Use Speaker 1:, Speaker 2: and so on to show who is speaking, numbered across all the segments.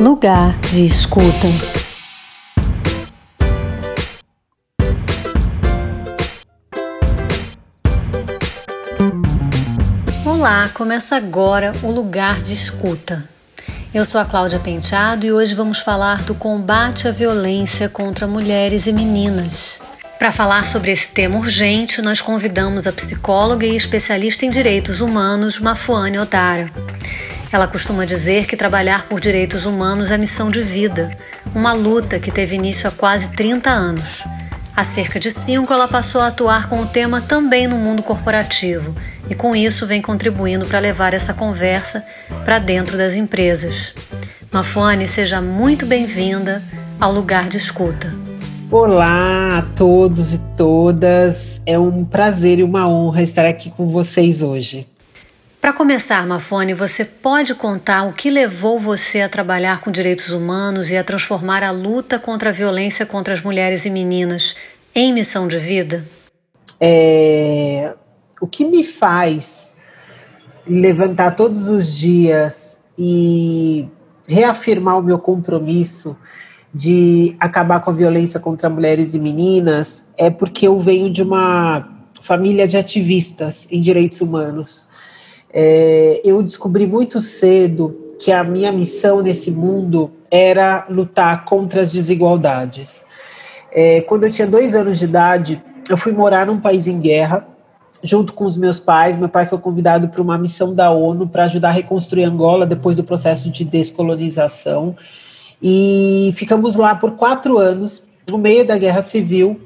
Speaker 1: Lugar de escuta. Olá, começa agora o Lugar de Escuta. Eu sou a Cláudia Penteado e hoje vamos falar do combate à violência contra mulheres e meninas. Para falar sobre esse tema urgente, nós convidamos a psicóloga e especialista em direitos humanos, Mafuane Odara. Ela costuma dizer que trabalhar por direitos humanos é missão de vida, uma luta que teve início há quase 30 anos. Há cerca de cinco, ela passou a atuar com o tema também no mundo corporativo e, com isso, vem contribuindo para levar essa conversa para dentro das empresas. Mafuane, seja muito bem-vinda ao lugar de escuta.
Speaker 2: Olá a todos e todas, é um prazer e uma honra estar aqui com vocês hoje.
Speaker 1: Para começar, Mafone, você pode contar o que levou você a trabalhar com direitos humanos e a transformar a luta contra a violência contra as mulheres e meninas em missão de vida?
Speaker 2: É, o que me faz levantar todos os dias e reafirmar o meu compromisso de acabar com a violência contra mulheres e meninas é porque eu venho de uma família de ativistas em direitos humanos. É, eu descobri muito cedo que a minha missão nesse mundo era lutar contra as desigualdades. É, quando eu tinha dois anos de idade, eu fui morar num país em guerra, junto com os meus pais. Meu pai foi convidado para uma missão da ONU para ajudar a reconstruir Angola depois do processo de descolonização. E ficamos lá por quatro anos, no meio da guerra civil.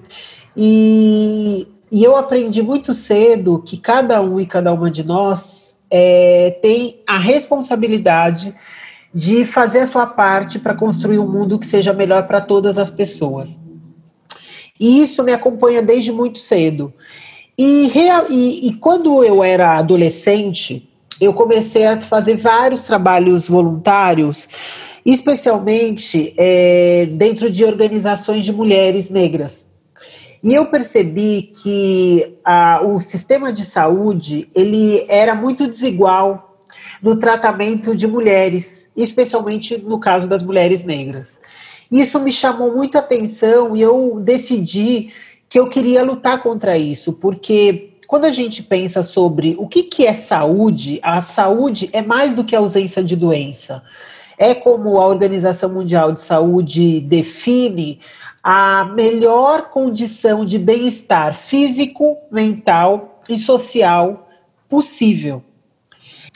Speaker 2: E, e eu aprendi muito cedo que cada um e cada uma de nós é, tem a responsabilidade de fazer a sua parte para construir um mundo que seja melhor para todas as pessoas. E isso me acompanha desde muito cedo. E, e, e quando eu era adolescente, eu comecei a fazer vários trabalhos voluntários, especialmente é, dentro de organizações de mulheres negras. E eu percebi que a, o sistema de saúde ele era muito desigual no tratamento de mulheres, especialmente no caso das mulheres negras. Isso me chamou muito atenção e eu decidi que eu queria lutar contra isso, porque quando a gente pensa sobre o que, que é saúde, a saúde é mais do que a ausência de doença. É como a Organização Mundial de Saúde define a melhor condição de bem-estar físico, mental e social possível.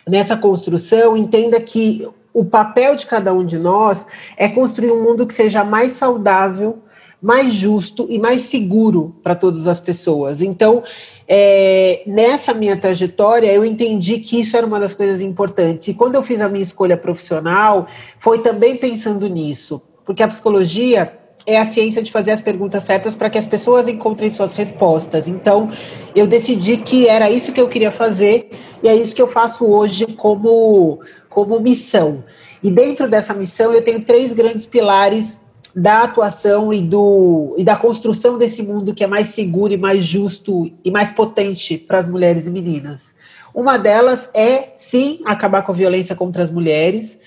Speaker 2: Nessa construção, entenda que o papel de cada um de nós é construir um mundo que seja mais saudável, mais justo e mais seguro para todas as pessoas. Então, é, nessa minha trajetória, eu entendi que isso era uma das coisas importantes. E quando eu fiz a minha escolha profissional, foi também pensando nisso, porque a psicologia é a ciência de fazer as perguntas certas para que as pessoas encontrem suas respostas. Então, eu decidi que era isso que eu queria fazer e é isso que eu faço hoje como, como missão. E dentro dessa missão, eu tenho três grandes pilares da atuação e, do, e da construção desse mundo que é mais seguro e mais justo e mais potente para as mulheres e meninas. Uma delas é, sim, acabar com a violência contra as mulheres,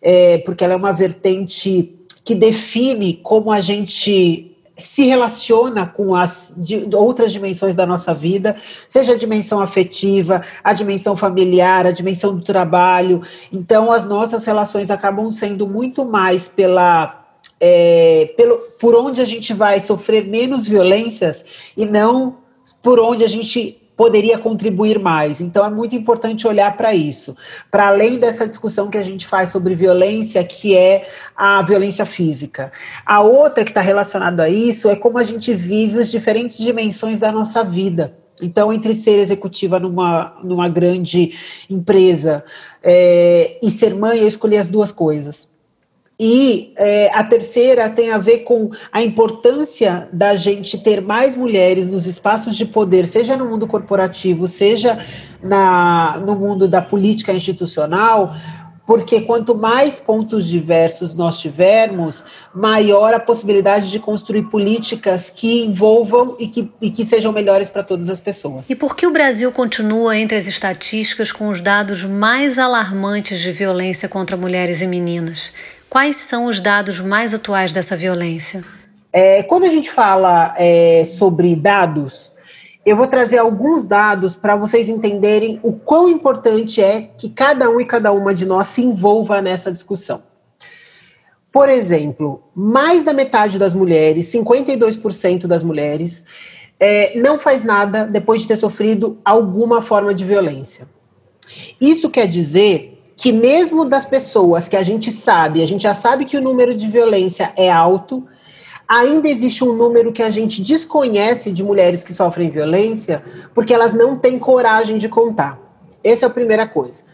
Speaker 2: é, porque ela é uma vertente que define como a gente se relaciona com as de, outras dimensões da nossa vida, seja a dimensão afetiva, a dimensão familiar, a dimensão do trabalho. Então, as nossas relações acabam sendo muito mais pela é, pelo, por onde a gente vai sofrer menos violências e não por onde a gente poderia contribuir mais. Então é muito importante olhar para isso, para além dessa discussão que a gente faz sobre violência, que é a violência física. A outra que está relacionada a isso é como a gente vive as diferentes dimensões da nossa vida. Então, entre ser executiva numa, numa grande empresa é, e ser mãe, eu escolhi as duas coisas. E é, a terceira tem a ver com a importância da gente ter mais mulheres nos espaços de poder, seja no mundo corporativo, seja na, no mundo da política institucional, porque quanto mais pontos diversos nós tivermos, maior a possibilidade de construir políticas que envolvam e que, e que sejam melhores para todas as pessoas.
Speaker 1: E por que o Brasil continua entre as estatísticas com os dados mais alarmantes de violência contra mulheres e meninas? Quais são os dados mais atuais dessa violência?
Speaker 2: É, quando a gente fala é, sobre dados, eu vou trazer alguns dados para vocês entenderem o quão importante é que cada um e cada uma de nós se envolva nessa discussão. Por exemplo, mais da metade das mulheres, 52% das mulheres, é, não faz nada depois de ter sofrido alguma forma de violência. Isso quer dizer que mesmo das pessoas que a gente sabe, a gente já sabe que o número de violência é alto, ainda existe um número que a gente desconhece de mulheres que sofrem violência porque elas não têm coragem de contar. Essa é a primeira coisa.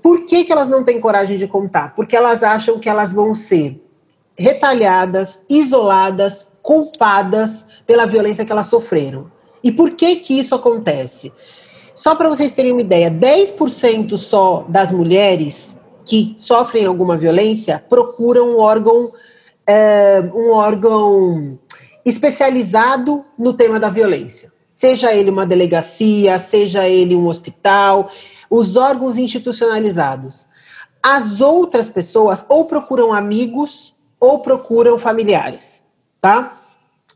Speaker 2: Por que, que elas não têm coragem de contar? Porque elas acham que elas vão ser retalhadas, isoladas, culpadas pela violência que elas sofreram. E por que que isso acontece? Só para vocês terem uma ideia, 10% só das mulheres que sofrem alguma violência procuram um órgão, é, um órgão especializado no tema da violência. Seja ele uma delegacia, seja ele um hospital, os órgãos institucionalizados. As outras pessoas ou procuram amigos ou procuram familiares, tá?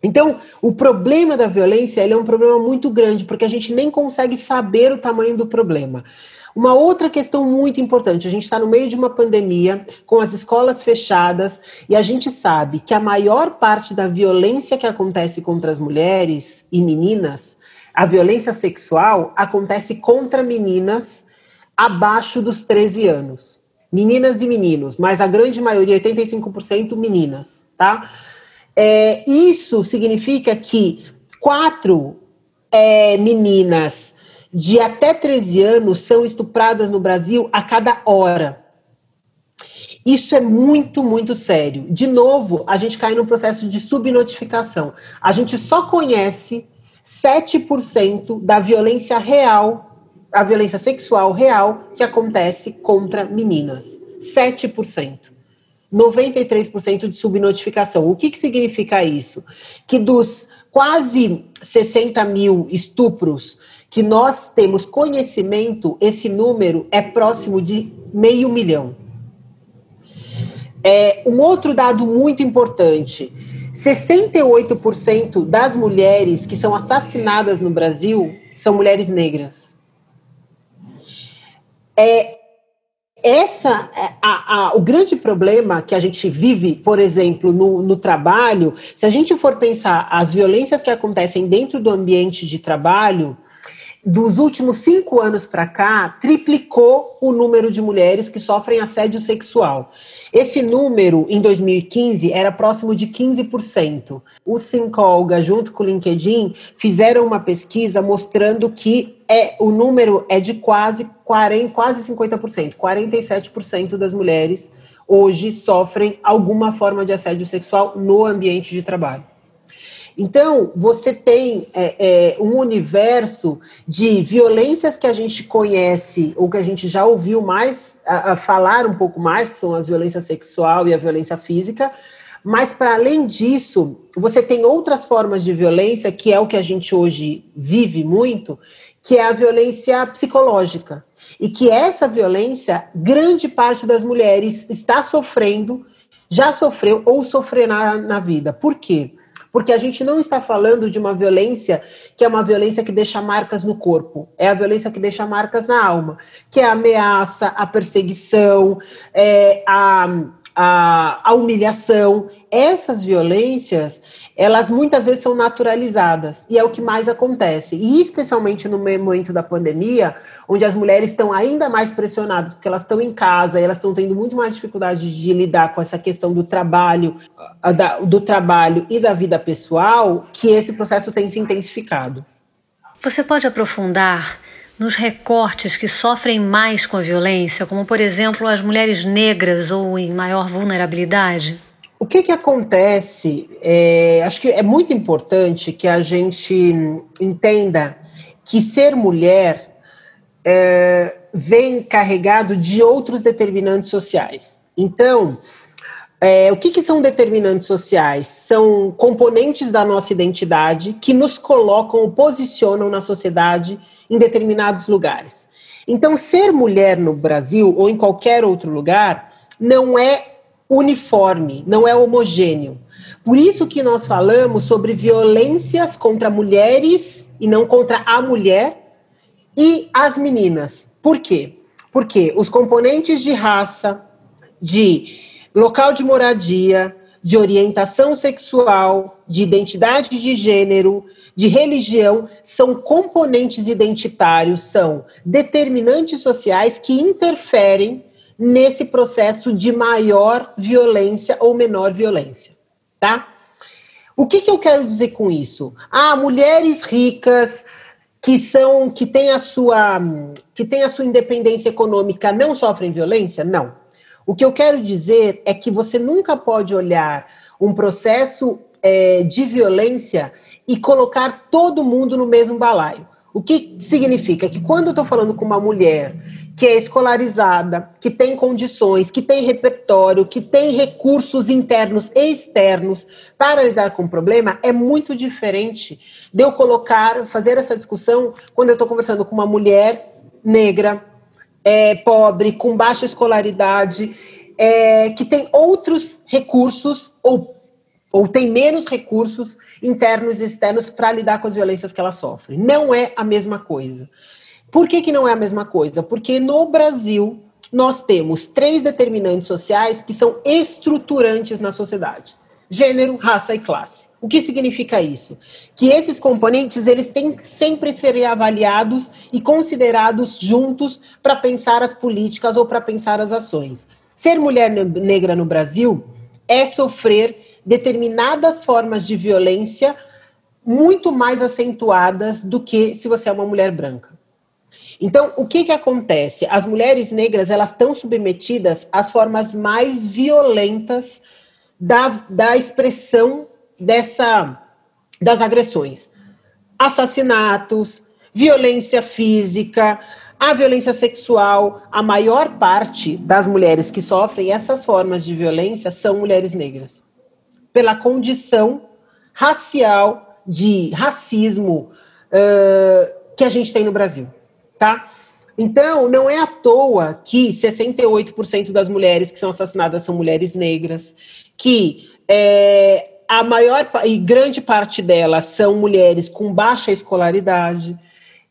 Speaker 2: Então, o problema da violência é um problema muito grande, porque a gente nem consegue saber o tamanho do problema. Uma outra questão muito importante: a gente está no meio de uma pandemia, com as escolas fechadas, e a gente sabe que a maior parte da violência que acontece contra as mulheres e meninas a violência sexual acontece contra meninas abaixo dos 13 anos. Meninas e meninos, mas a grande maioria, 85%, meninas, tá? É, isso significa que quatro é, meninas de até 13 anos são estupradas no Brasil a cada hora. Isso é muito, muito sério. De novo, a gente cai num processo de subnotificação. A gente só conhece 7% da violência real, a violência sexual real que acontece contra meninas. 7%. 93% de subnotificação. O que, que significa isso? Que dos quase 60 mil estupros que nós temos conhecimento, esse número é próximo de meio milhão. É, um outro dado muito importante: 68% das mulheres que são assassinadas no Brasil são mulheres negras. É, essa é, a, a, o grande problema que a gente vive, por exemplo, no, no, trabalho, se a gente for pensar as violências que acontecem dentro do ambiente de trabalho, dos últimos cinco anos para cá, triplicou o número de mulheres que sofrem assédio sexual. Esse número, em 2015, era próximo de 15%. O Thinkolga, junto com o LinkedIn, fizeram uma pesquisa mostrando que é, o número é de quase, 40, quase 50%. 47% das mulheres hoje sofrem alguma forma de assédio sexual no ambiente de trabalho. Então, você tem é, é, um universo de violências que a gente conhece, ou que a gente já ouviu mais a, a falar um pouco mais, que são as violências sexual e a violência física, mas, para além disso, você tem outras formas de violência, que é o que a gente hoje vive muito, que é a violência psicológica. E que essa violência, grande parte das mulheres está sofrendo, já sofreu ou sofrerá na vida. Por quê? Porque a gente não está falando de uma violência que é uma violência que deixa marcas no corpo, é a violência que deixa marcas na alma, que é a ameaça, a perseguição, é a, a, a humilhação. Essas violências, elas muitas vezes são naturalizadas, e é o que mais acontece. E especialmente no momento da pandemia, onde as mulheres estão ainda mais pressionadas, porque elas estão em casa, e elas estão tendo muito mais dificuldade de lidar com essa questão do trabalho, do trabalho e da vida pessoal, que esse processo tem se intensificado.
Speaker 1: Você pode aprofundar nos recortes que sofrem mais com a violência, como por exemplo as mulheres negras ou em maior vulnerabilidade?
Speaker 2: O que, que acontece? É, acho que é muito importante que a gente entenda que ser mulher é, vem carregado de outros determinantes sociais. Então, é, o que, que são determinantes sociais? São componentes da nossa identidade que nos colocam ou posicionam na sociedade em determinados lugares. Então, ser mulher no Brasil ou em qualquer outro lugar não é uniforme, não é homogêneo. Por isso que nós falamos sobre violências contra mulheres e não contra a mulher e as meninas. Por quê? Porque os componentes de raça, de local de moradia, de orientação sexual, de identidade de gênero, de religião, são componentes identitários, são determinantes sociais que interferem nesse processo de maior violência ou menor violência, tá? O que, que eu quero dizer com isso? Ah, mulheres ricas que são que têm a sua que têm a sua independência econômica não sofrem violência? Não. O que eu quero dizer é que você nunca pode olhar um processo é, de violência e colocar todo mundo no mesmo balaio. O que significa que quando eu estou falando com uma mulher que é escolarizada, que tem condições, que tem repertório, que tem recursos internos e externos para lidar com o problema, é muito diferente de eu colocar, fazer essa discussão quando eu estou conversando com uma mulher negra, é, pobre, com baixa escolaridade, é, que tem outros recursos ou, ou tem menos recursos internos e externos para lidar com as violências que ela sofre. Não é a mesma coisa. Por que, que não é a mesma coisa? Porque no Brasil nós temos três determinantes sociais que são estruturantes na sociedade: gênero, raça e classe. O que significa isso? Que esses componentes eles têm que sempre ser avaliados e considerados juntos para pensar as políticas ou para pensar as ações. Ser mulher negra no Brasil é sofrer determinadas formas de violência muito mais acentuadas do que se você é uma mulher branca. Então, o que que acontece? As mulheres negras, elas estão submetidas às formas mais violentas da, da expressão dessa das agressões. Assassinatos, violência física, a violência sexual, a maior parte das mulheres que sofrem essas formas de violência são mulheres negras. Pela condição racial, de racismo uh, que a gente tem no Brasil tá? Então, não é à toa que 68% das mulheres que são assassinadas são mulheres negras, que é, a maior e grande parte delas são mulheres com baixa escolaridade,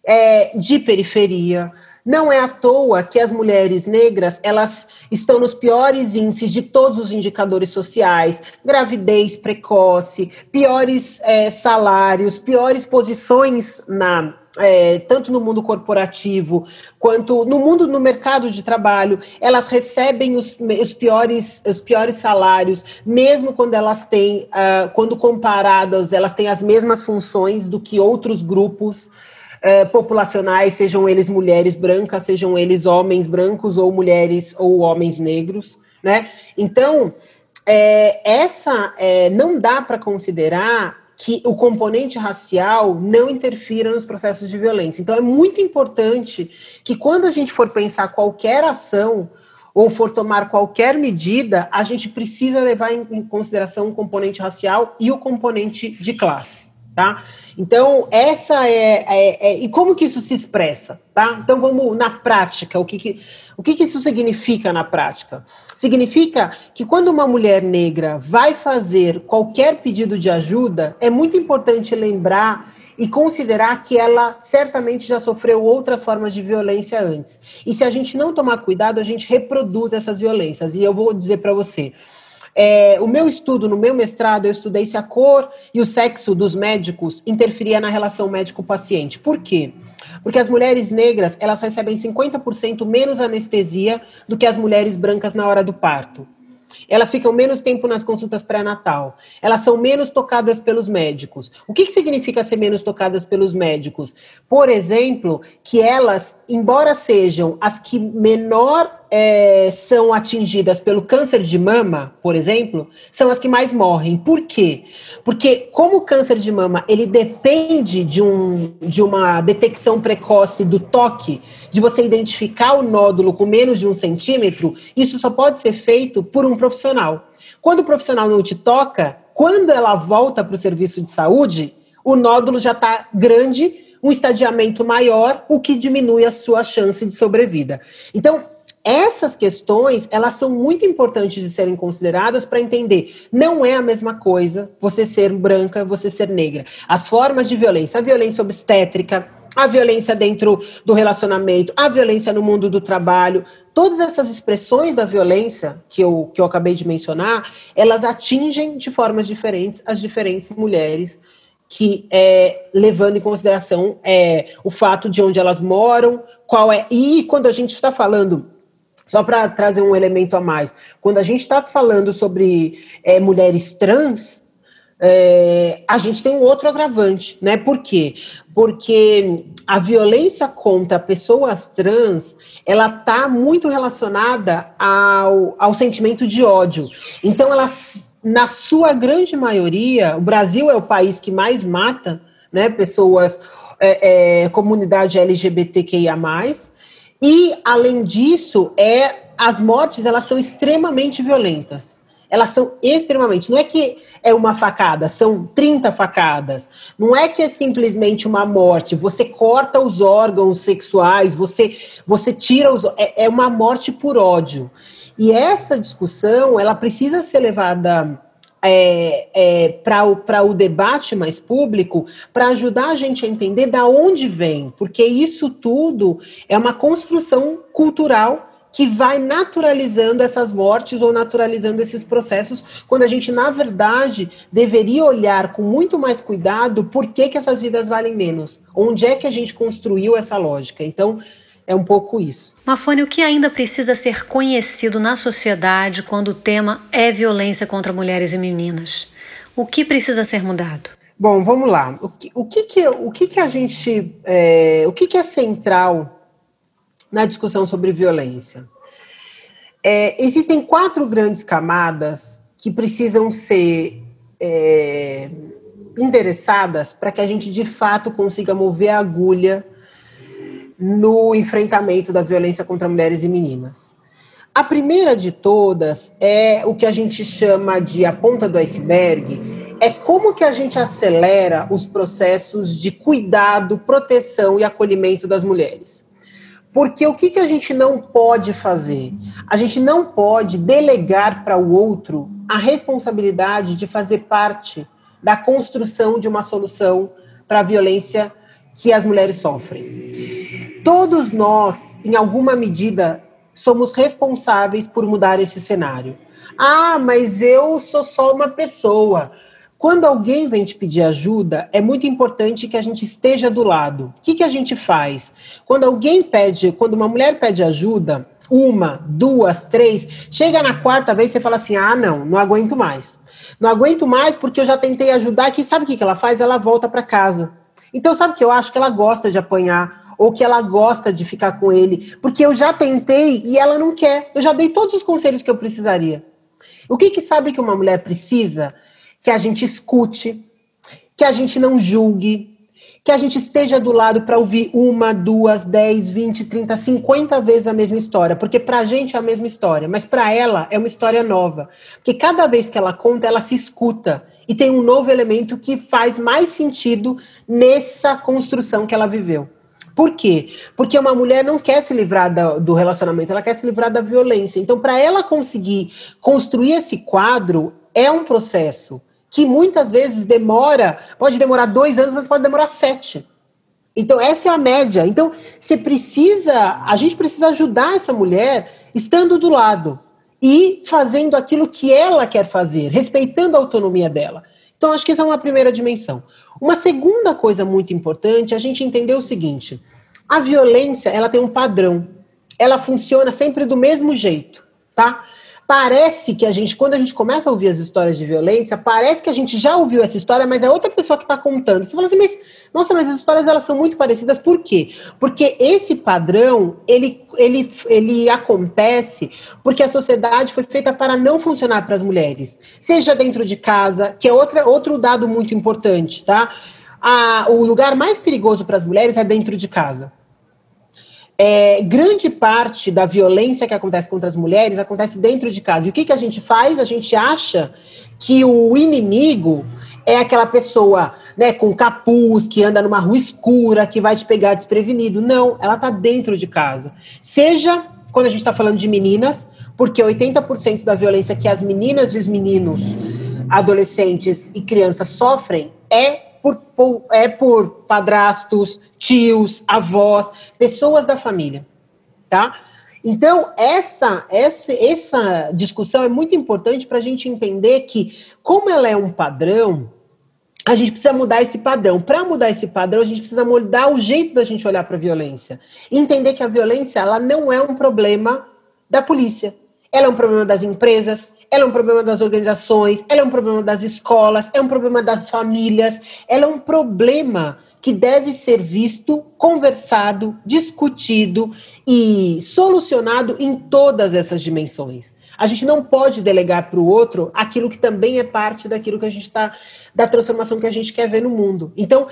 Speaker 2: é, de periferia. Não é à toa que as mulheres negras elas estão nos piores índices de todos os indicadores sociais: gravidez precoce, piores é, salários, piores posições na é, tanto no mundo corporativo quanto no mundo no mercado de trabalho, elas recebem os, os piores, os piores salários, mesmo quando elas têm, uh, quando comparadas, elas têm as mesmas funções do que outros grupos uh, populacionais, sejam eles mulheres brancas, sejam eles homens brancos ou mulheres ou homens negros, né? Então, é, essa é, não dá para considerar que o componente racial não interfira nos processos de violência. Então, é muito importante que, quando a gente for pensar qualquer ação ou for tomar qualquer medida, a gente precisa levar em consideração o componente racial e o componente de classe tá? Então, essa é, é, é, E como que isso se expressa, tá? Então, vamos na prática, o que, que o que, que isso significa na prática? Significa que quando uma mulher negra vai fazer qualquer pedido de ajuda, é muito importante lembrar e considerar que ela certamente já sofreu outras formas de violência antes. E se a gente não tomar cuidado, a gente reproduz essas violências. E eu vou dizer para você, é, o meu estudo, no meu mestrado, eu estudei se a cor e o sexo dos médicos interferia na relação médico-paciente. Por quê? Porque as mulheres negras, elas recebem 50% menos anestesia do que as mulheres brancas na hora do parto. Elas ficam menos tempo nas consultas pré-natal. Elas são menos tocadas pelos médicos. O que, que significa ser menos tocadas pelos médicos? Por exemplo, que elas, embora sejam as que menor é, são atingidas pelo câncer de mama, por exemplo, são as que mais morrem. Por quê? Porque como o câncer de mama ele depende de, um, de uma detecção precoce do toque, de você identificar o nódulo com menos de um centímetro, isso só pode ser feito por um profissional. Quando o profissional não te toca, quando ela volta para o serviço de saúde, o nódulo já está grande, um estadiamento maior, o que diminui a sua chance de sobrevida. Então, essas questões, elas são muito importantes de serem consideradas para entender. Não é a mesma coisa você ser branca, você ser negra. As formas de violência, a violência obstétrica, a violência dentro do relacionamento, a violência no mundo do trabalho, todas essas expressões da violência que eu, que eu acabei de mencionar, elas atingem de formas diferentes as diferentes mulheres que é, levando em consideração é, o fato de onde elas moram, qual é. E quando a gente está falando só para trazer um elemento a mais, quando a gente está falando sobre é, mulheres trans, é, a gente tem um outro agravante, né? Por quê? Porque a violência contra pessoas trans, ela está muito relacionada ao, ao sentimento de ódio. Então, ela, na sua grande maioria, o Brasil é o país que mais mata, né? Pessoas, é, é, comunidade LGBTQIA+, e, além disso, é as mortes elas são extremamente violentas. Elas são extremamente. Não é que é uma facada, são 30 facadas. Não é que é simplesmente uma morte. Você corta os órgãos sexuais, você, você tira os. É, é uma morte por ódio. E essa discussão ela precisa ser levada é, é, para o debate mais público, para ajudar a gente a entender da onde vem, porque isso tudo é uma construção cultural que vai naturalizando essas mortes ou naturalizando esses processos, quando a gente, na verdade, deveria olhar com muito mais cuidado por que, que essas vidas valem menos, onde é que a gente construiu essa lógica. Então, é um pouco isso.
Speaker 1: Mafone, o que ainda precisa ser conhecido na sociedade quando o tema é violência contra mulheres e meninas? O que precisa ser mudado?
Speaker 2: Bom, vamos lá. O que, o que, que, o que, que a gente. É, o que, que é central na discussão sobre violência? É, existem quatro grandes camadas que precisam ser é, endereçadas para que a gente de fato consiga mover a agulha no enfrentamento da violência contra mulheres e meninas. A primeira de todas é o que a gente chama de a ponta do iceberg, é como que a gente acelera os processos de cuidado, proteção e acolhimento das mulheres. Porque o que, que a gente não pode fazer? A gente não pode delegar para o outro a responsabilidade de fazer parte da construção de uma solução para a violência que as mulheres sofrem. Todos nós, em alguma medida, somos responsáveis por mudar esse cenário. Ah, mas eu sou só uma pessoa. Quando alguém vem te pedir ajuda, é muito importante que a gente esteja do lado. O que, que a gente faz? Quando alguém pede, quando uma mulher pede ajuda, uma, duas, três, chega na quarta vez você fala assim: ah, não, não aguento mais. Não aguento mais porque eu já tentei ajudar. Que sabe o que, que ela faz? Ela volta para casa. Então, sabe que eu acho que ela gosta de apanhar ou que ela gosta de ficar com ele, porque eu já tentei e ela não quer. Eu já dei todos os conselhos que eu precisaria. O que que sabe que uma mulher precisa? Que a gente escute, que a gente não julgue, que a gente esteja do lado para ouvir uma, duas, dez, vinte, trinta, cinquenta vezes a mesma história, porque para a gente é a mesma história, mas para ela é uma história nova, porque cada vez que ela conta, ela se escuta e tem um novo elemento que faz mais sentido nessa construção que ela viveu. Por quê? Porque uma mulher não quer se livrar do, do relacionamento, ela quer se livrar da violência. Então, para ela conseguir construir esse quadro, é um processo que muitas vezes demora, pode demorar dois anos, mas pode demorar sete. Então, essa é a média. Então, você precisa, a gente precisa ajudar essa mulher estando do lado e fazendo aquilo que ela quer fazer, respeitando a autonomia dela. Então, acho que essa é uma primeira dimensão. Uma segunda coisa muito importante a gente entender o seguinte: a violência ela tem um padrão, ela funciona sempre do mesmo jeito, tá? Parece que a gente, quando a gente começa a ouvir as histórias de violência, parece que a gente já ouviu essa história, mas é outra pessoa que está contando. Você fala assim, mas nossa, mas as histórias elas são muito parecidas. Por quê? Porque esse padrão, ele, ele, ele acontece porque a sociedade foi feita para não funcionar para as mulheres. Seja dentro de casa, que é outra, outro dado muito importante, tá? A, o lugar mais perigoso para as mulheres é dentro de casa. É, grande parte da violência que acontece contra as mulheres acontece dentro de casa. E o que, que a gente faz? A gente acha que o inimigo é aquela pessoa né, com capuz, que anda numa rua escura, que vai te pegar desprevenido. Não, ela está dentro de casa. Seja quando a gente está falando de meninas, porque 80% da violência que as meninas e os meninos, adolescentes e crianças sofrem é por, por, é por padrastos, tios, avós, pessoas da família, tá? Então, essa, essa, essa discussão é muito importante para a gente entender que, como ela é um padrão, a gente precisa mudar esse padrão. Para mudar esse padrão, a gente precisa mudar o jeito da gente olhar para a violência. E entender que a violência ela não é um problema da polícia. Ela é um problema das empresas, ela é um problema das organizações, ela é um problema das escolas, é um problema das famílias, ela é um problema que deve ser visto, conversado, discutido e solucionado em todas essas dimensões. A gente não pode delegar para o outro aquilo que também é parte daquilo que a gente está, da transformação que a gente quer ver no mundo. Então,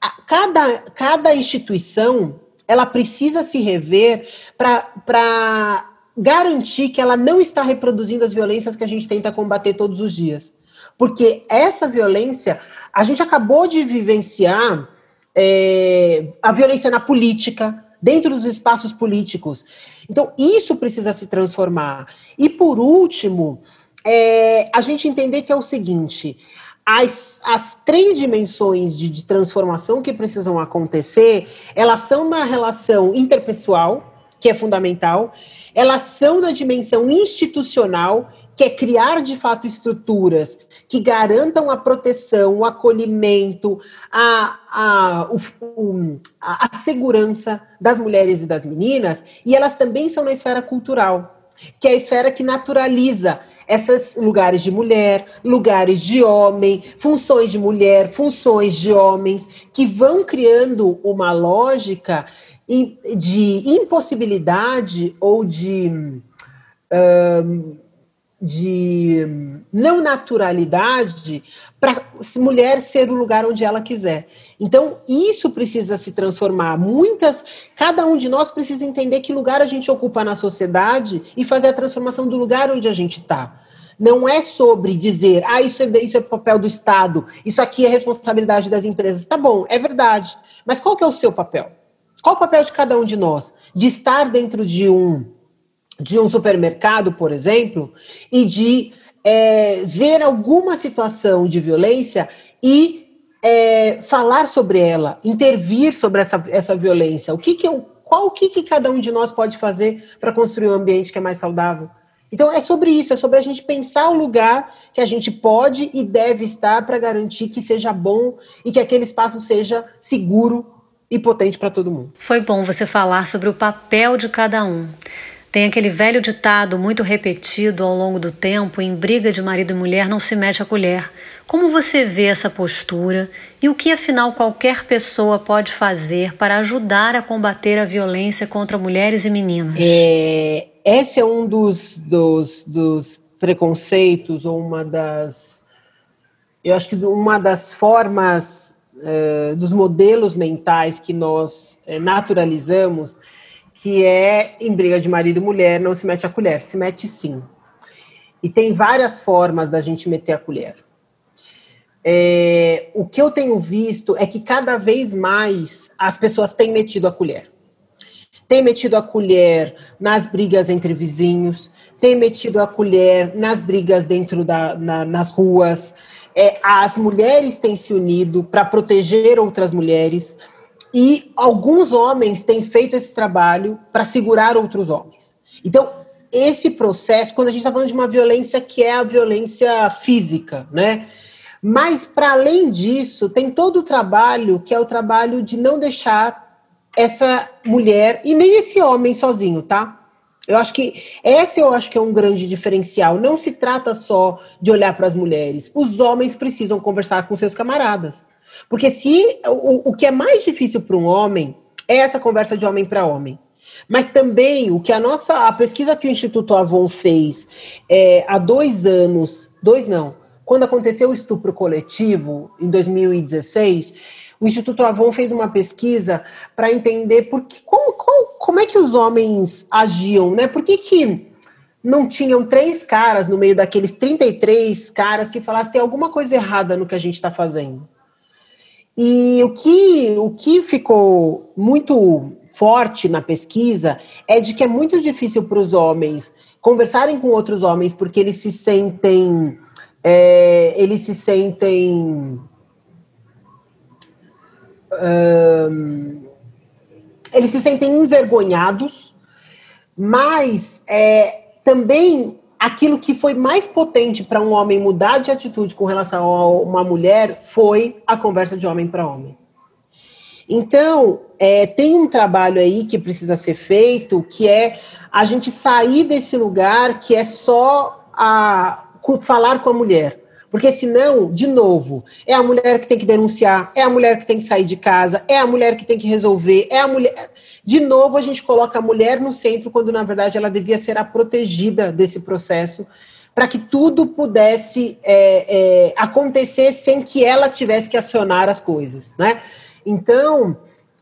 Speaker 2: a, cada, cada instituição ela precisa se rever para garantir que ela não está reproduzindo as violências que a gente tenta combater todos os dias. Porque essa violência, a gente acabou de vivenciar é, a violência na política, dentro dos espaços políticos. Então, isso precisa se transformar. E, por último, é, a gente entender que é o seguinte: as, as três dimensões de, de transformação que precisam acontecer, elas são na relação interpessoal, que é fundamental, elas são na dimensão institucional, que é criar de fato estruturas que garantam a proteção, o acolhimento, a, a, o, a, a segurança das mulheres e das meninas, e elas também são na esfera cultural, que é a esfera que naturaliza esses lugares de mulher, lugares de homem, funções de mulher, funções de homens, que vão criando uma lógica de impossibilidade ou de. De não naturalidade para mulher ser o lugar onde ela quiser. Então, isso precisa se transformar. Muitas, cada um de nós precisa entender que lugar a gente ocupa na sociedade e fazer a transformação do lugar onde a gente está. Não é sobre dizer, ah, isso é, isso é papel do Estado, isso aqui é responsabilidade das empresas. Tá bom, é verdade. Mas qual que é o seu papel? Qual o papel de cada um de nós? De estar dentro de um de um supermercado, por exemplo, e de é, ver alguma situação de violência e é, falar sobre ela, intervir sobre essa, essa violência. O que, que eu, qual o que, que cada um de nós pode fazer para construir um ambiente que é mais saudável? Então é sobre isso, é sobre a gente pensar o lugar que a gente pode e deve estar para garantir que seja bom e que aquele espaço seja seguro e potente para todo mundo.
Speaker 1: Foi bom você falar sobre o papel de cada um. Tem aquele velho ditado muito repetido ao longo do tempo: em briga de marido e mulher não se mete a colher. Como você vê essa postura e o que, afinal, qualquer pessoa pode fazer para ajudar a combater a violência contra mulheres e meninas?
Speaker 2: É, esse é um dos, dos, dos preconceitos, ou uma das. Eu acho que uma das formas, uh, dos modelos mentais que nós uh, naturalizamos que é em briga de marido e mulher, não se mete a colher, se mete sim. E tem várias formas da gente meter a colher. É, o que eu tenho visto é que cada vez mais as pessoas têm metido a colher. Tem metido a colher nas brigas entre vizinhos, tem metido a colher nas brigas dentro da, na, nas ruas. É, as mulheres têm se unido para proteger outras mulheres e alguns homens têm feito esse trabalho para segurar outros homens. Então, esse processo, quando a gente está falando de uma violência que é a violência física, né? Mas, para além disso, tem todo o trabalho que é o trabalho de não deixar essa mulher e nem esse homem sozinho, tá? Eu acho que esse eu acho que é um grande diferencial. Não se trata só de olhar para as mulheres. Os homens precisam conversar com seus camaradas. Porque se o, o que é mais difícil para um homem é essa conversa de homem para homem. Mas também o que a nossa a pesquisa que o Instituto Avon fez é, há dois anos, dois não, quando aconteceu o estupro coletivo em 2016, o Instituto Avon fez uma pesquisa para entender por que, como, como, como, é que os homens agiam, né? Por que, que não tinham três caras no meio daqueles 33 caras que falassem tem alguma coisa errada no que a gente está fazendo? E o que, o que ficou muito forte na pesquisa é de que é muito difícil para os homens conversarem com outros homens porque eles se sentem é, eles se sentem um, eles se sentem envergonhados, mas é, também aquilo que foi mais potente para um homem mudar de atitude com relação a uma mulher foi a conversa de homem para homem. Então, é, tem um trabalho aí que precisa ser feito, que é a gente sair desse lugar que é só a, falar com a mulher. Porque senão, de novo, é a mulher que tem que denunciar, é a mulher que tem que sair de casa, é a mulher que tem que resolver, é a mulher. De novo, a gente coloca a mulher no centro, quando na verdade ela devia ser a protegida desse processo, para que tudo pudesse é, é, acontecer sem que ela tivesse que acionar as coisas, né? Então,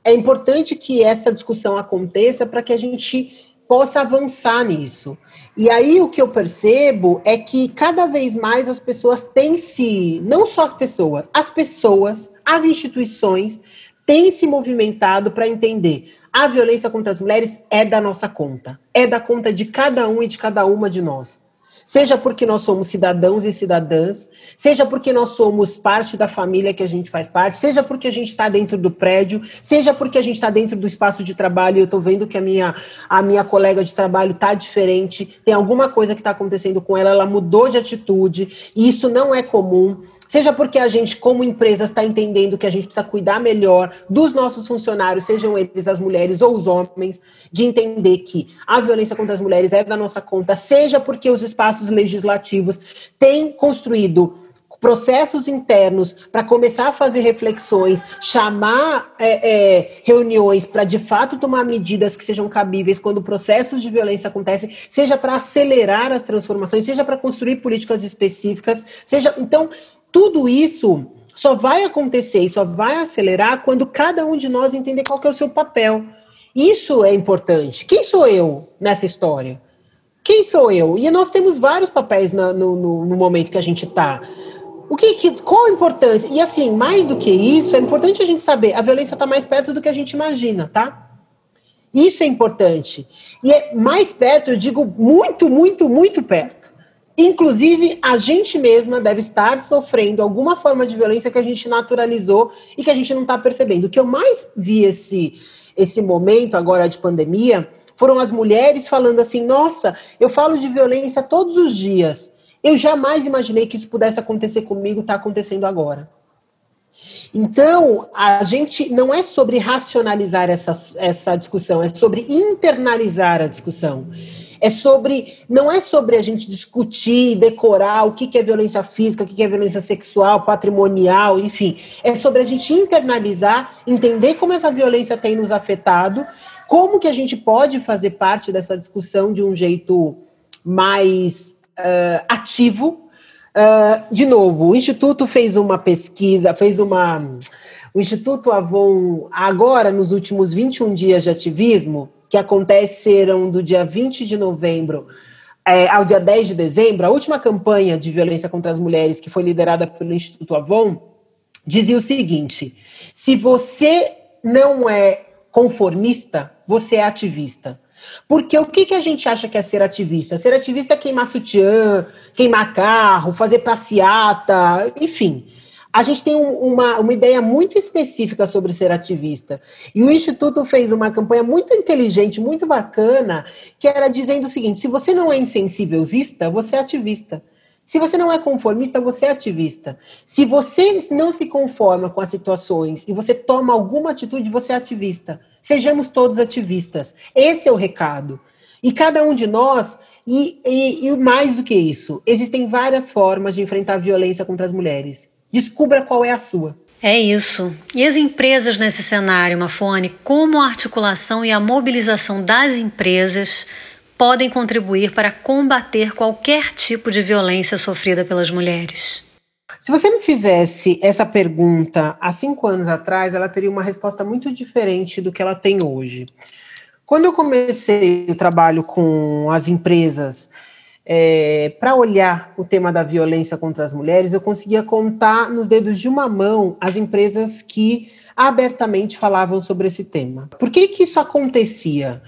Speaker 2: é importante que essa discussão aconteça para que a gente possa avançar nisso. E aí o que eu percebo é que cada vez mais as pessoas têm se, não só as pessoas, as pessoas, as instituições têm se movimentado para entender a violência contra as mulheres é da nossa conta, é da conta de cada um e de cada uma de nós seja porque nós somos cidadãos e cidadãs, seja porque nós somos parte da família que a gente faz parte, seja porque a gente está dentro do prédio, seja porque a gente está dentro do espaço de trabalho e eu estou vendo que a minha, a minha colega de trabalho está diferente, tem alguma coisa que está acontecendo com ela, ela mudou de atitude, e isso não é comum seja porque a gente, como empresa, está entendendo que a gente precisa cuidar melhor dos nossos funcionários, sejam eles as mulheres ou os homens, de entender que a violência contra as mulheres é da nossa conta, seja porque os espaços legislativos têm construído processos internos para começar a fazer reflexões, chamar é, é, reuniões para de fato tomar medidas que sejam cabíveis quando processos de violência acontecem, seja para acelerar as transformações, seja para construir políticas específicas, seja então tudo isso só vai acontecer e só vai acelerar quando cada um de nós entender qual é o seu papel. Isso é importante. Quem sou eu nessa história? Quem sou eu? E nós temos vários papéis na, no, no, no, momento que a gente está. O que, que, qual a importância? E assim, mais do que isso, é importante a gente saber, a violência está mais perto do que a gente imagina, tá? Isso é importante. E é mais perto, eu digo muito, muito, muito perto. Inclusive, a gente mesma deve estar sofrendo alguma forma de violência que a gente naturalizou e que a gente não está percebendo. O que eu mais vi esse, esse momento agora de pandemia foram as mulheres falando assim: nossa, eu falo de violência todos os dias. Eu jamais imaginei que isso pudesse acontecer comigo, está acontecendo agora. Então, a gente não é sobre racionalizar essa, essa discussão, é sobre internalizar a discussão. É sobre, não é sobre a gente discutir, decorar o que, que é violência física, o que, que é violência sexual, patrimonial, enfim. É sobre a gente internalizar, entender como essa violência tem nos afetado, como que a gente pode fazer parte dessa discussão de um jeito mais uh, ativo. Uh, de novo, o Instituto fez uma pesquisa, fez uma. O Instituto Avon, agora, nos últimos 21 dias de ativismo, que aconteceram do dia 20 de novembro é, ao dia 10 de dezembro, a última campanha de violência contra as mulheres, que foi liderada pelo Instituto Avon, dizia o seguinte: se você não é conformista, você é ativista. Porque o que, que a gente acha que é ser ativista? Ser ativista é queimar sutiã, queimar carro, fazer passeata, enfim a gente tem um, uma, uma ideia muito específica sobre ser ativista. E o Instituto fez uma campanha muito inteligente, muito bacana, que era dizendo o seguinte: se você não é insensivelista, você é ativista. Se você não é conformista, você é ativista. Se você não se conforma com as situações e você toma alguma atitude, você é ativista. Sejamos todos ativistas. Esse é o recado. E cada um de nós, e, e, e mais do que isso, existem várias formas de enfrentar a violência contra as mulheres. Descubra qual é a sua.
Speaker 1: É isso. E as empresas nesse cenário, Mafone, como a articulação e a mobilização das empresas podem contribuir para combater qualquer tipo de violência sofrida pelas mulheres?
Speaker 2: Se você me fizesse essa pergunta há cinco anos atrás, ela teria uma resposta muito diferente do que ela tem hoje. Quando eu comecei o trabalho com as empresas é, para olhar o tema da violência contra as mulheres, eu conseguia contar nos dedos de uma mão as empresas que abertamente falavam sobre esse tema. Por que, que isso acontecia?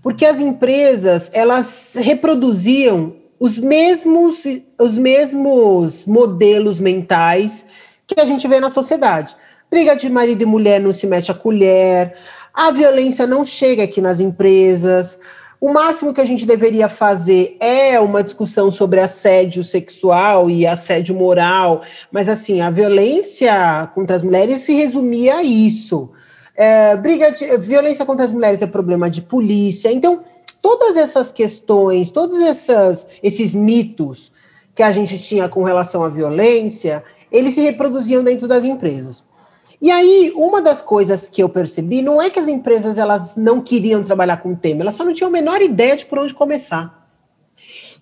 Speaker 2: Porque as empresas elas reproduziam os mesmos, os mesmos modelos mentais que a gente vê na sociedade. Briga de marido e mulher não se mete a colher, a violência não chega aqui nas empresas, o máximo que a gente deveria fazer é uma discussão sobre assédio sexual e assédio moral, mas assim, a violência contra as mulheres se resumia a isso. É, briga de, violência contra as mulheres é problema de polícia. Então, todas essas questões, todos essas, esses mitos que a gente tinha com relação à violência, eles se reproduziam dentro das empresas. E aí, uma das coisas que eu percebi não é que as empresas elas não queriam trabalhar com o tema, elas só não tinham a menor ideia de por onde começar.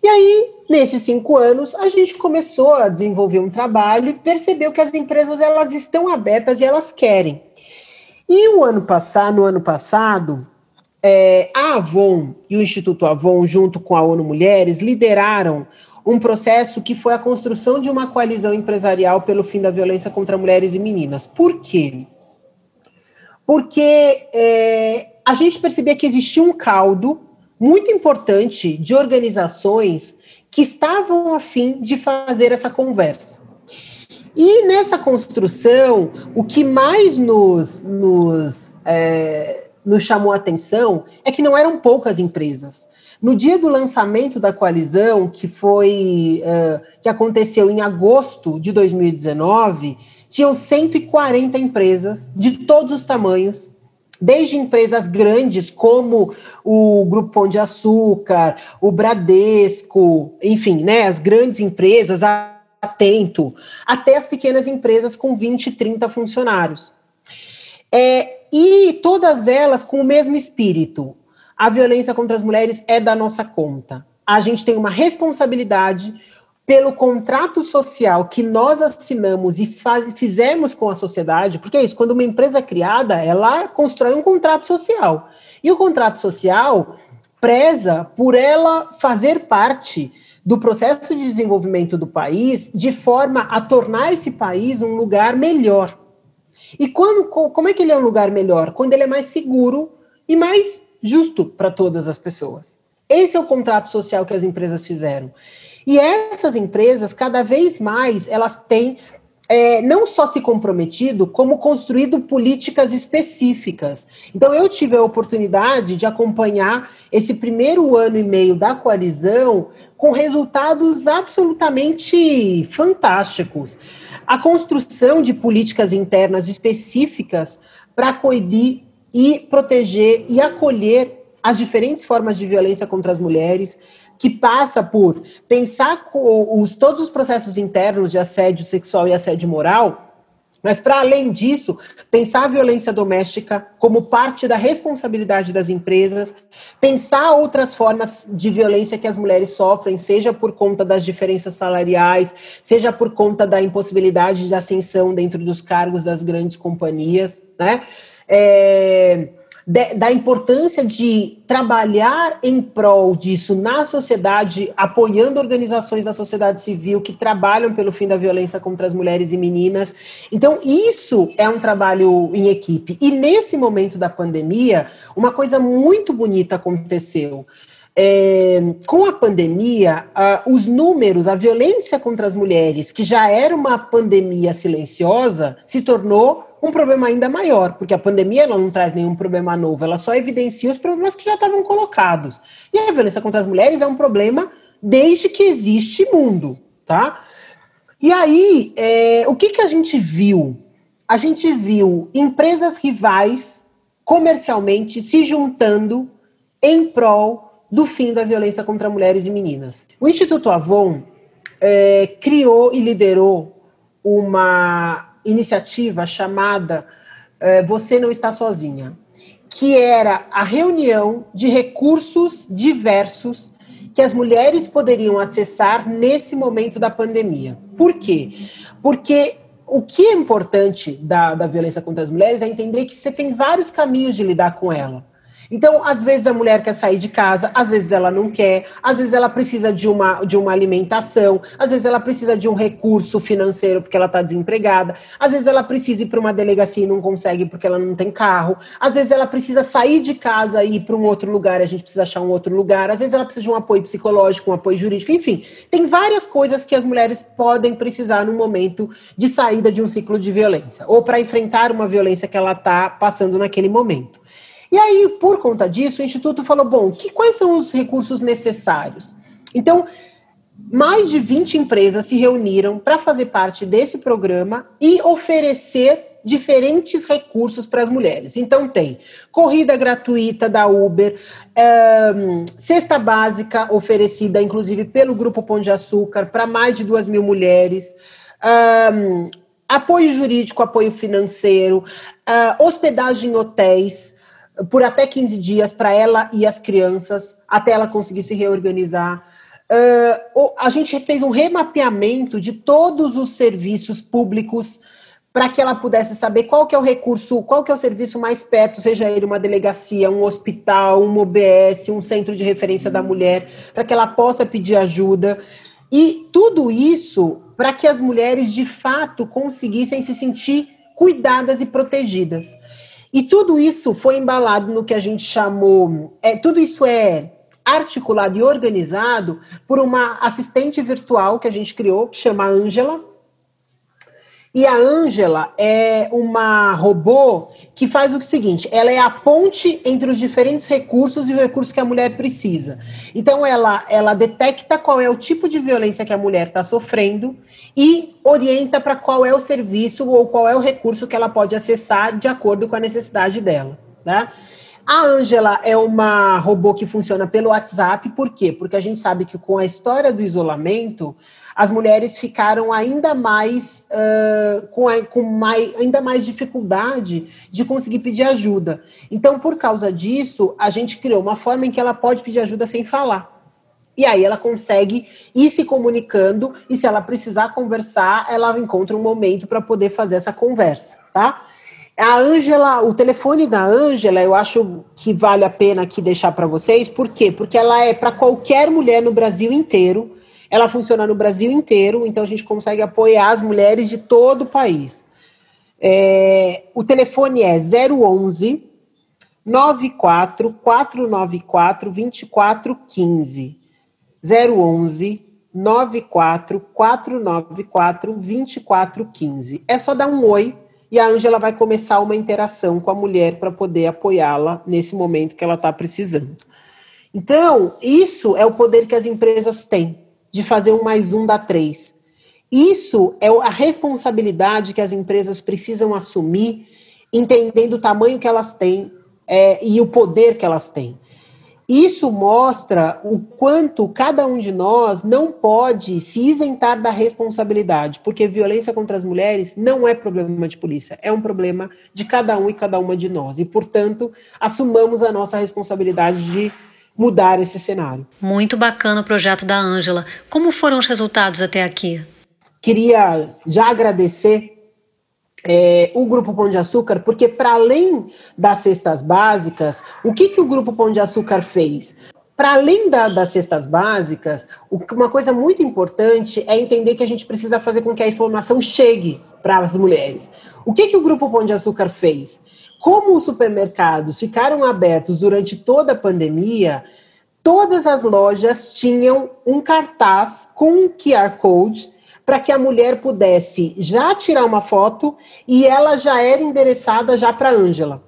Speaker 2: E aí, nesses cinco anos, a gente começou a desenvolver um trabalho e percebeu que as empresas elas estão abertas e elas querem. E o ano passado, no ano passado, é, a Avon e o Instituto Avon, junto com a ONU Mulheres, lideraram um processo que foi a construção de uma coalizão empresarial pelo fim da violência contra mulheres e meninas. Por quê? Porque é, a gente percebia que existia um caldo muito importante de organizações que estavam a fim de fazer essa conversa. E nessa construção, o que mais nos, nos, é, nos chamou a atenção é que não eram poucas empresas. No dia do lançamento da coalizão, que foi uh, que aconteceu em agosto de 2019, tinham 140 empresas de todos os tamanhos, desde empresas grandes como o Grupo Pão de Açúcar, o Bradesco, enfim, né, as grandes empresas, Atento, até as pequenas empresas com 20, 30 funcionários. É, e todas elas com o mesmo espírito a violência contra as mulheres é da nossa conta. A gente tem uma responsabilidade pelo contrato social que nós assinamos e faz, fizemos com a sociedade, porque é isso, quando uma empresa é criada, ela constrói um contrato social. E o contrato social preza por ela fazer parte do processo de desenvolvimento do país de forma a tornar esse país um lugar melhor. E quando, como é que ele é um lugar melhor? Quando ele é mais seguro e mais justo para todas as pessoas. Esse é o contrato social que as empresas fizeram. E essas empresas, cada vez mais, elas têm é, não só se comprometido, como construído políticas específicas. Então, eu tive a oportunidade de acompanhar esse primeiro ano e meio da coalizão com resultados absolutamente fantásticos. A construção de políticas internas específicas para coibir e proteger e acolher as diferentes formas de violência contra as mulheres, que passa por pensar os, todos os processos internos de assédio sexual e assédio moral, mas, para além disso, pensar a violência doméstica como parte da responsabilidade das empresas, pensar outras formas de violência que as mulheres sofrem, seja por conta das diferenças salariais, seja por conta da impossibilidade de ascensão dentro dos cargos das grandes companhias, né? É, de, da importância de trabalhar em prol disso na sociedade, apoiando organizações da sociedade civil que trabalham pelo fim da violência contra as mulheres e meninas. Então, isso é um trabalho em equipe. E nesse momento da pandemia, uma coisa muito bonita aconteceu. É, com a pandemia, uh, os números, a violência contra as mulheres, que já era uma pandemia silenciosa, se tornou um problema ainda maior, porque a pandemia ela não traz nenhum problema novo, ela só evidencia os problemas que já estavam colocados. E a violência contra as mulheres é um problema desde que existe mundo, tá? E aí, é, o que, que a gente viu? A gente viu empresas rivais comercialmente se juntando em prol do fim da violência contra mulheres e meninas. O Instituto Avon é, criou e liderou uma iniciativa chamada é, Você Não Está Sozinha, que era a reunião de recursos diversos que as mulheres poderiam acessar nesse momento da pandemia. Por quê? Porque o que é importante da, da violência contra as mulheres é entender que você tem vários caminhos de lidar com ela. Então, às vezes a mulher quer sair de casa, às vezes ela não quer, às vezes ela precisa de uma, de uma alimentação, às vezes ela precisa de um recurso financeiro porque ela está desempregada, às vezes ela precisa ir para uma delegacia e não consegue porque ela não tem carro, às vezes ela precisa sair de casa e ir para um outro lugar, a gente precisa achar um outro lugar, às vezes ela precisa de um apoio psicológico, um apoio jurídico, enfim, tem várias coisas que as mulheres podem precisar no momento de saída de um ciclo de violência ou para enfrentar uma violência que ela está passando naquele momento. E aí, por conta disso, o Instituto falou: bom, que, quais são os recursos necessários? Então, mais de 20 empresas se reuniram para fazer parte desse programa e oferecer diferentes recursos para as mulheres. Então, tem corrida gratuita da Uber, um, cesta básica oferecida, inclusive, pelo Grupo Pão de Açúcar, para mais de duas mil mulheres. Um, apoio jurídico, apoio financeiro, hospedagem em hotéis, por até 15 dias para ela e as crianças, até ela conseguir se reorganizar. Uh, a gente fez um remapeamento de todos os serviços públicos para que ela pudesse saber qual que é o recurso, qual que é o serviço mais perto, seja ele uma delegacia, um hospital, um OBS, um centro de referência da mulher, para que ela possa pedir ajuda. E tudo isso para que as mulheres de fato conseguissem se sentir cuidadas e protegidas. E tudo isso foi embalado no que a gente chamou, é, tudo isso é articulado e organizado por uma assistente virtual que a gente criou, que chama Ângela, e a Ângela é uma robô que faz o seguinte: ela é a ponte entre os diferentes recursos e o recurso que a mulher precisa. Então, ela, ela detecta qual é o tipo de violência que a mulher está sofrendo e orienta para qual é o serviço ou qual é o recurso que ela pode acessar de acordo com a necessidade dela. Né? A Ângela é uma robô que funciona pelo WhatsApp, por quê? Porque a gente sabe que com a história do isolamento, as mulheres ficaram ainda mais, uh, com, a, com mais, ainda mais dificuldade de conseguir pedir ajuda. Então, por causa disso, a gente criou uma forma em que ela pode pedir ajuda sem falar. E aí ela consegue ir se comunicando e se ela precisar conversar, ela encontra um momento para poder fazer essa conversa, tá? A Ângela, o telefone da Ângela, eu acho que vale a pena aqui deixar para vocês. Por quê? Porque ela é para qualquer mulher no Brasil inteiro. Ela funciona no Brasil inteiro, então a gente consegue apoiar as mulheres de todo o país. É, o telefone é 011 94 494 2415. 011 94 494 2415. É só dar um oi e a Ângela vai começar uma interação com a mulher para poder apoiá-la nesse momento que ela está precisando. Então, isso é o poder que as empresas têm de fazer um mais um da três. Isso é a responsabilidade que as empresas precisam assumir, entendendo o tamanho que elas têm é, e o poder que elas têm. Isso mostra o quanto cada um de nós não pode se isentar da responsabilidade, porque violência contra as mulheres não é problema de polícia, é um problema de cada um e cada uma de nós. E, portanto, assumamos a nossa responsabilidade de mudar esse cenário.
Speaker 1: Muito bacana o projeto da Ângela. Como foram os resultados até aqui?
Speaker 2: Queria já agradecer é, o Grupo Pão de Açúcar, porque para além das cestas básicas, o que, que o Grupo Pão de Açúcar fez? Para além da, das cestas básicas, uma coisa muito importante é entender que a gente precisa fazer com que a informação chegue para as mulheres. O que, que o Grupo Pão de Açúcar fez? Como os supermercados ficaram abertos durante toda a pandemia, todas as lojas tinham um cartaz com um QR Code para que a mulher pudesse já tirar uma foto e ela já era endereçada já para Ângela.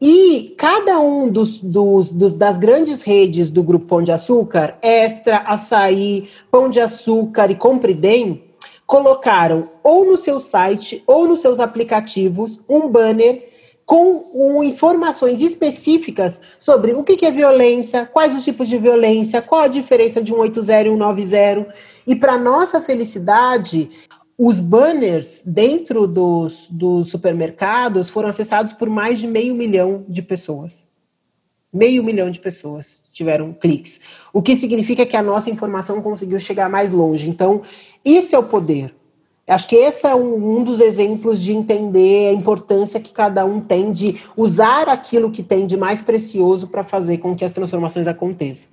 Speaker 2: E cada um dos, dos, dos, das grandes redes do Grupo Pão de Açúcar, Extra, Açaí, Pão de Açúcar e Compre Bem, colocaram ou no seu site ou nos seus aplicativos um banner com um, informações específicas sobre o que, que é violência, quais os tipos de violência, qual a diferença de um 80 e um 90. E para nossa felicidade, os banners dentro dos, dos supermercados foram acessados por mais de meio milhão de pessoas. Meio milhão de pessoas tiveram cliques. O que significa que a nossa informação conseguiu chegar mais longe. Então, esse é o poder Acho que esse é um, um, dos exemplos de entender a importância que cada um tem de usar aquilo que tem de mais precioso para fazer com que as transformações aconteçam.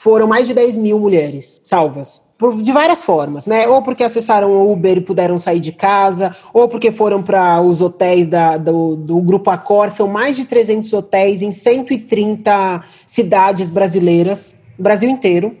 Speaker 2: Foram mais de 10 mil mulheres salvas, por, de várias formas, né? Ou porque acessaram o Uber e puderam sair de casa, ou porque foram para os hotéis da, do, do Grupo Accor. São mais de 300 hotéis em 130 cidades brasileiras, Brasil inteiro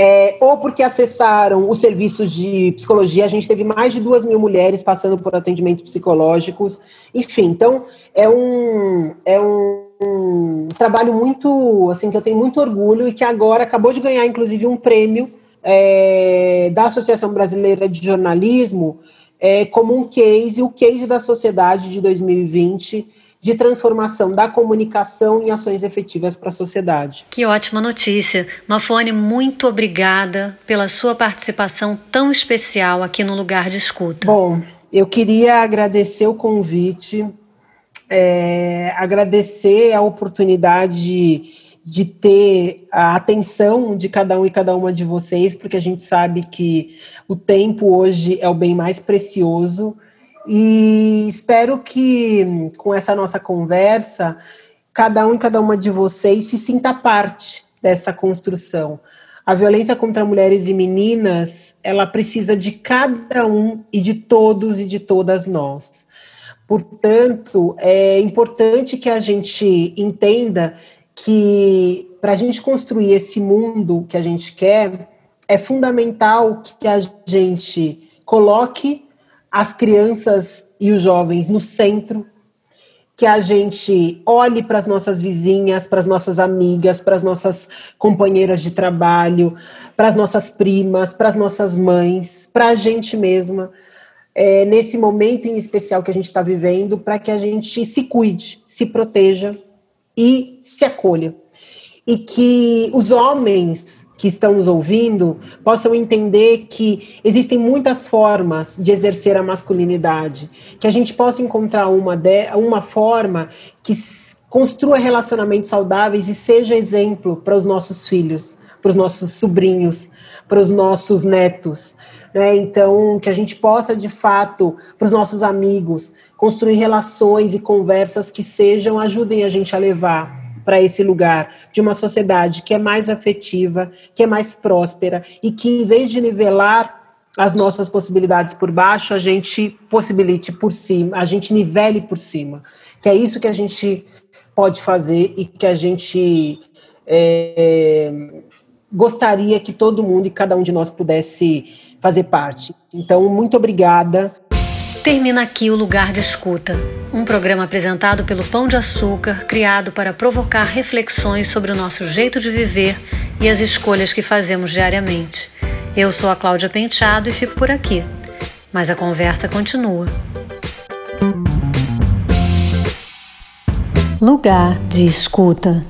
Speaker 2: é, ou porque acessaram os serviços de psicologia. A gente teve mais de duas mil mulheres passando por atendimentos psicológicos. Enfim, então é um, é um, um trabalho muito, assim, que eu tenho muito orgulho e que agora acabou de ganhar, inclusive, um prêmio é, da Associação Brasileira de Jornalismo é, como um case, o case da sociedade de 2020 de transformação da comunicação em ações efetivas para a sociedade.
Speaker 1: Que ótima notícia. Mafone, muito obrigada pela sua participação tão especial aqui no Lugar de Escuta.
Speaker 2: Bom, eu queria agradecer o convite, é, agradecer a oportunidade de, de ter a atenção de cada um e cada uma de vocês, porque a gente sabe que o tempo hoje é o bem mais precioso e espero que com essa nossa conversa, cada um e cada uma de vocês se sinta parte dessa construção. A violência contra mulheres e meninas, ela precisa de cada um e de todos e de todas nós. Portanto, é importante que a gente entenda que para a gente construir esse mundo que a gente quer, é fundamental que a gente coloque as crianças e os jovens no centro, que a gente olhe para as nossas vizinhas, para as nossas amigas, para as nossas companheiras de trabalho, para as nossas primas, para as nossas mães, para a gente mesma, é, nesse momento em especial que a gente está vivendo, para que a gente se cuide, se proteja e se acolha. E que os homens que estão nos ouvindo possam entender que existem muitas formas de exercer a masculinidade, que a gente possa encontrar uma, de, uma forma que construa relacionamentos saudáveis e seja exemplo para os nossos filhos, para os nossos sobrinhos, para os nossos netos. Né? Então, que a gente possa, de fato, para os nossos amigos, construir relações e conversas que sejam, ajudem a gente a levar para esse lugar de uma sociedade que é mais afetiva, que é mais próspera e que, em vez de nivelar as nossas possibilidades por baixo, a gente possibilite por cima, a gente nivele por cima. Que é isso que a gente pode fazer e que a gente é, gostaria que todo mundo e cada um de nós pudesse fazer parte. Então, muito obrigada.
Speaker 1: Termina aqui o Lugar de Escuta, um programa apresentado pelo Pão de Açúcar, criado para provocar reflexões sobre o nosso jeito de viver e as escolhas que fazemos diariamente. Eu sou a Cláudia Penteado e fico por aqui. Mas a conversa continua. Lugar de Escuta.